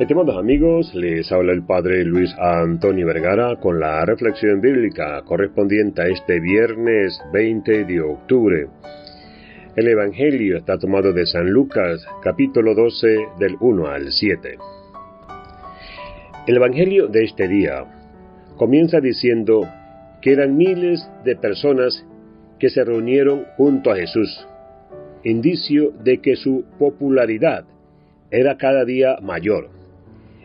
Estimados amigos, les habla el Padre Luis Antonio Vergara con la reflexión bíblica correspondiente a este viernes 20 de octubre. El Evangelio está tomado de San Lucas, capítulo 12, del 1 al 7. El Evangelio de este día comienza diciendo que eran miles de personas que se reunieron junto a Jesús, indicio de que su popularidad era cada día mayor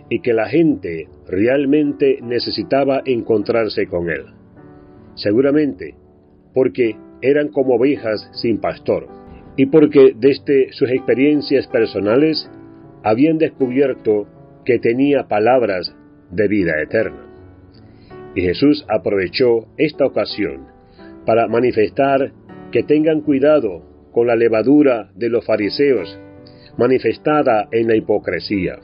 y que la gente realmente necesitaba encontrarse con él. Seguramente porque eran como ovejas sin pastor y porque desde sus experiencias personales habían descubierto que tenía palabras de vida eterna. Y Jesús aprovechó esta ocasión para manifestar que tengan cuidado con la levadura de los fariseos manifestada en la hipocresía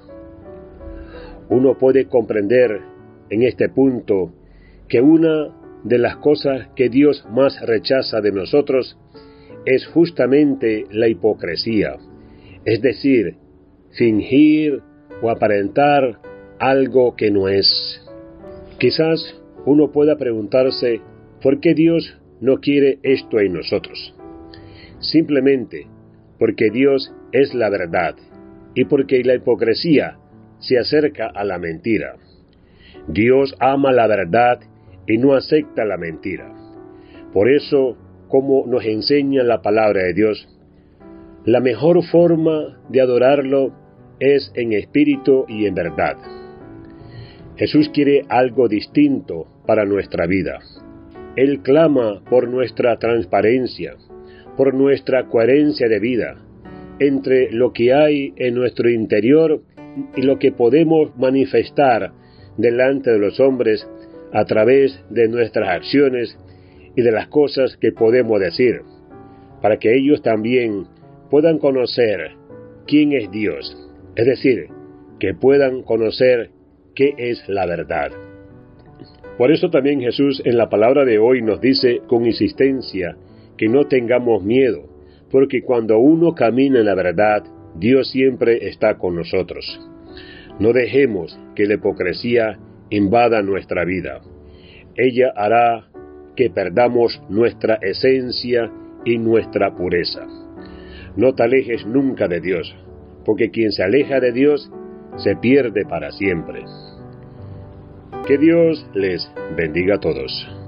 uno puede comprender en este punto que una de las cosas que Dios más rechaza de nosotros es justamente la hipocresía, es decir, fingir o aparentar algo que no es. Quizás uno pueda preguntarse por qué Dios no quiere esto en nosotros. Simplemente porque Dios es la verdad y porque la hipocresía se acerca a la mentira. Dios ama la verdad y no acepta la mentira. Por eso, como nos enseña la palabra de Dios, la mejor forma de adorarlo es en espíritu y en verdad. Jesús quiere algo distinto para nuestra vida. Él clama por nuestra transparencia, por nuestra coherencia de vida entre lo que hay en nuestro interior y lo que podemos manifestar delante de los hombres a través de nuestras acciones y de las cosas que podemos decir, para que ellos también puedan conocer quién es Dios, es decir, que puedan conocer qué es la verdad. Por eso también Jesús en la palabra de hoy nos dice con insistencia que no tengamos miedo, porque cuando uno camina en la verdad, Dios siempre está con nosotros. No dejemos que la hipocresía invada nuestra vida. Ella hará que perdamos nuestra esencia y nuestra pureza. No te alejes nunca de Dios, porque quien se aleja de Dios se pierde para siempre. Que Dios les bendiga a todos.